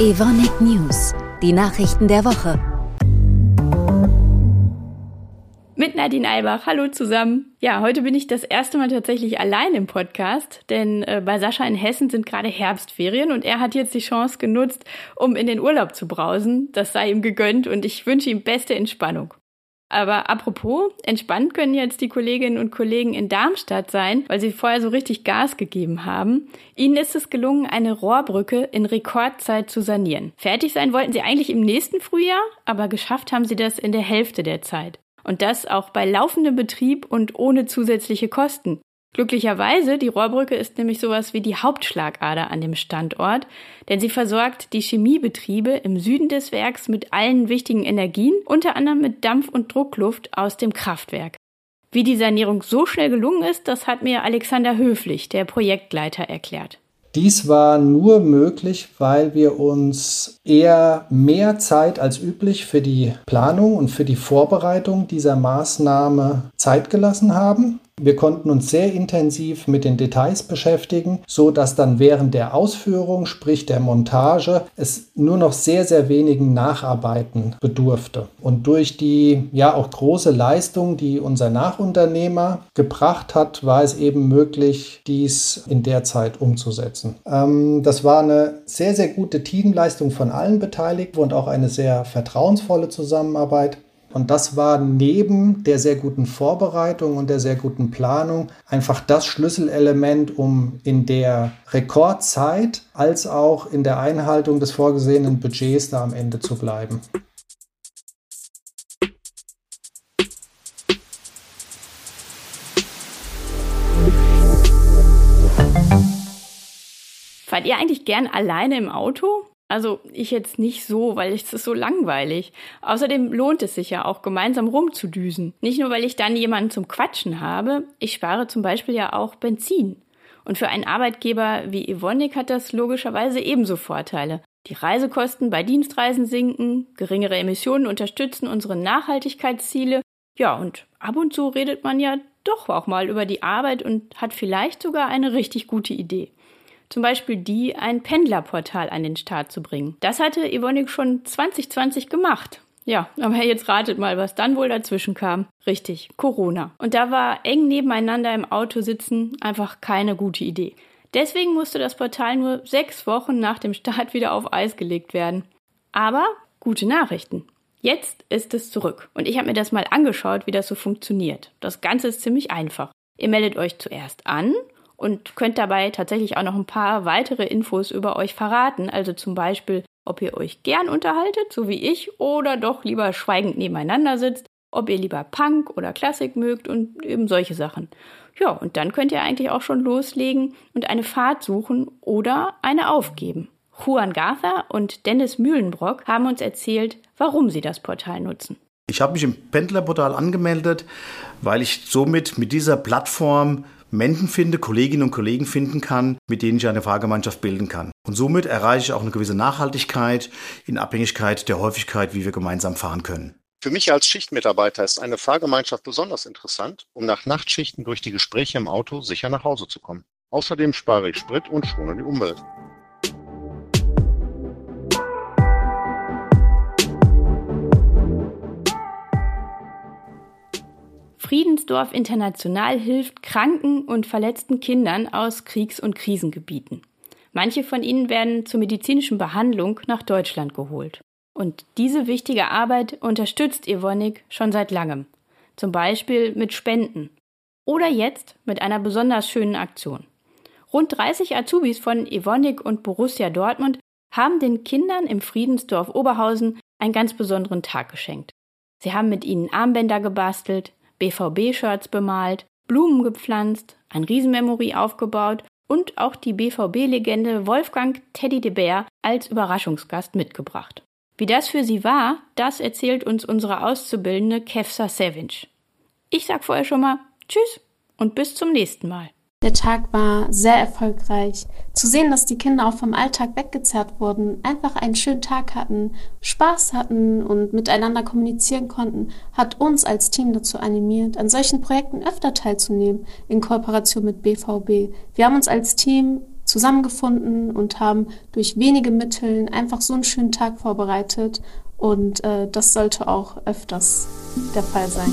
Evonik News, die Nachrichten der Woche. Mit Nadine Albach. Hallo zusammen. Ja, heute bin ich das erste Mal tatsächlich allein im Podcast, denn äh, bei Sascha in Hessen sind gerade Herbstferien und er hat jetzt die Chance genutzt, um in den Urlaub zu brausen. Das sei ihm gegönnt und ich wünsche ihm beste Entspannung. Aber apropos, entspannt können jetzt die Kolleginnen und Kollegen in Darmstadt sein, weil sie vorher so richtig Gas gegeben haben. Ihnen ist es gelungen, eine Rohrbrücke in Rekordzeit zu sanieren. Fertig sein wollten sie eigentlich im nächsten Frühjahr, aber geschafft haben sie das in der Hälfte der Zeit. Und das auch bei laufendem Betrieb und ohne zusätzliche Kosten. Glücklicherweise, die Rohrbrücke ist nämlich sowas wie die Hauptschlagader an dem Standort, denn sie versorgt die Chemiebetriebe im Süden des Werks mit allen wichtigen Energien, unter anderem mit Dampf- und Druckluft aus dem Kraftwerk. Wie die Sanierung so schnell gelungen ist, das hat mir Alexander Höflich, der Projektleiter, erklärt. Dies war nur möglich, weil wir uns eher mehr Zeit als üblich für die Planung und für die Vorbereitung dieser Maßnahme Zeit gelassen haben. Wir konnten uns sehr intensiv mit den Details beschäftigen, so dass dann während der Ausführung, sprich der Montage, es nur noch sehr, sehr wenigen Nacharbeiten bedurfte. Und durch die ja auch große Leistung, die unser Nachunternehmer gebracht hat, war es eben möglich, dies in der Zeit umzusetzen. Ähm, das war eine sehr, sehr gute Teamleistung von allen Beteiligten und auch eine sehr vertrauensvolle Zusammenarbeit. Und das war neben der sehr guten Vorbereitung und der sehr guten Planung einfach das Schlüsselelement, um in der Rekordzeit als auch in der Einhaltung des vorgesehenen Budgets da am Ende zu bleiben. Fahrt ihr eigentlich gern alleine im Auto? Also ich jetzt nicht so, weil es ist so langweilig. Außerdem lohnt es sich ja auch, gemeinsam rumzudüsen. Nicht nur, weil ich dann jemanden zum Quatschen habe, ich spare zum Beispiel ja auch Benzin. Und für einen Arbeitgeber wie Evonik hat das logischerweise ebenso Vorteile. Die Reisekosten bei Dienstreisen sinken, geringere Emissionen unterstützen unsere Nachhaltigkeitsziele. Ja, und ab und zu redet man ja doch auch mal über die Arbeit und hat vielleicht sogar eine richtig gute Idee zum Beispiel die, ein Pendlerportal an den Start zu bringen. Das hatte Evonik schon 2020 gemacht. Ja, aber jetzt ratet mal, was dann wohl dazwischen kam. Richtig, Corona. Und da war eng nebeneinander im Auto sitzen einfach keine gute Idee. Deswegen musste das Portal nur sechs Wochen nach dem Start wieder auf Eis gelegt werden. Aber gute Nachrichten. Jetzt ist es zurück. Und ich habe mir das mal angeschaut, wie das so funktioniert. Das Ganze ist ziemlich einfach. Ihr meldet euch zuerst an und könnt dabei tatsächlich auch noch ein paar weitere Infos über euch verraten. Also zum Beispiel, ob ihr euch gern unterhaltet, so wie ich, oder doch lieber schweigend nebeneinander sitzt, ob ihr lieber Punk oder Klassik mögt und eben solche Sachen. Ja, und dann könnt ihr eigentlich auch schon loslegen und eine Fahrt suchen oder eine aufgeben. Juan Gartha und Dennis Mühlenbrock haben uns erzählt, warum sie das Portal nutzen. Ich habe mich im Pendlerportal angemeldet, weil ich somit mit dieser Plattform Menschen finde, Kolleginnen und Kollegen finden kann, mit denen ich eine Fahrgemeinschaft bilden kann. Und somit erreiche ich auch eine gewisse Nachhaltigkeit in Abhängigkeit der Häufigkeit, wie wir gemeinsam fahren können. Für mich als Schichtmitarbeiter ist eine Fahrgemeinschaft besonders interessant, um nach Nachtschichten durch die Gespräche im Auto sicher nach Hause zu kommen. Außerdem spare ich Sprit und schone die Umwelt. Friedensdorf International hilft kranken und verletzten Kindern aus Kriegs- und Krisengebieten. Manche von ihnen werden zur medizinischen Behandlung nach Deutschland geholt. Und diese wichtige Arbeit unterstützt Evonik schon seit langem. Zum Beispiel mit Spenden. Oder jetzt mit einer besonders schönen Aktion. Rund 30 Azubis von Evonik und Borussia Dortmund haben den Kindern im Friedensdorf Oberhausen einen ganz besonderen Tag geschenkt. Sie haben mit ihnen Armbänder gebastelt, BVB-Shirts bemalt, Blumen gepflanzt, ein Riesenmemory aufgebaut und auch die BVB-Legende Wolfgang Teddy de Beer als Überraschungsgast mitgebracht. Wie das für sie war, das erzählt uns unsere Auszubildende Kefsa Savage. Ich sag vorher schon mal Tschüss und bis zum nächsten Mal. Der Tag war sehr erfolgreich. Zu sehen, dass die Kinder auch vom Alltag weggezerrt wurden, einfach einen schönen Tag hatten, Spaß hatten und miteinander kommunizieren konnten, hat uns als Team dazu animiert, an solchen Projekten öfter teilzunehmen, in Kooperation mit BVB. Wir haben uns als Team zusammengefunden und haben durch wenige Mittel einfach so einen schönen Tag vorbereitet. Und äh, das sollte auch öfters der Fall sein.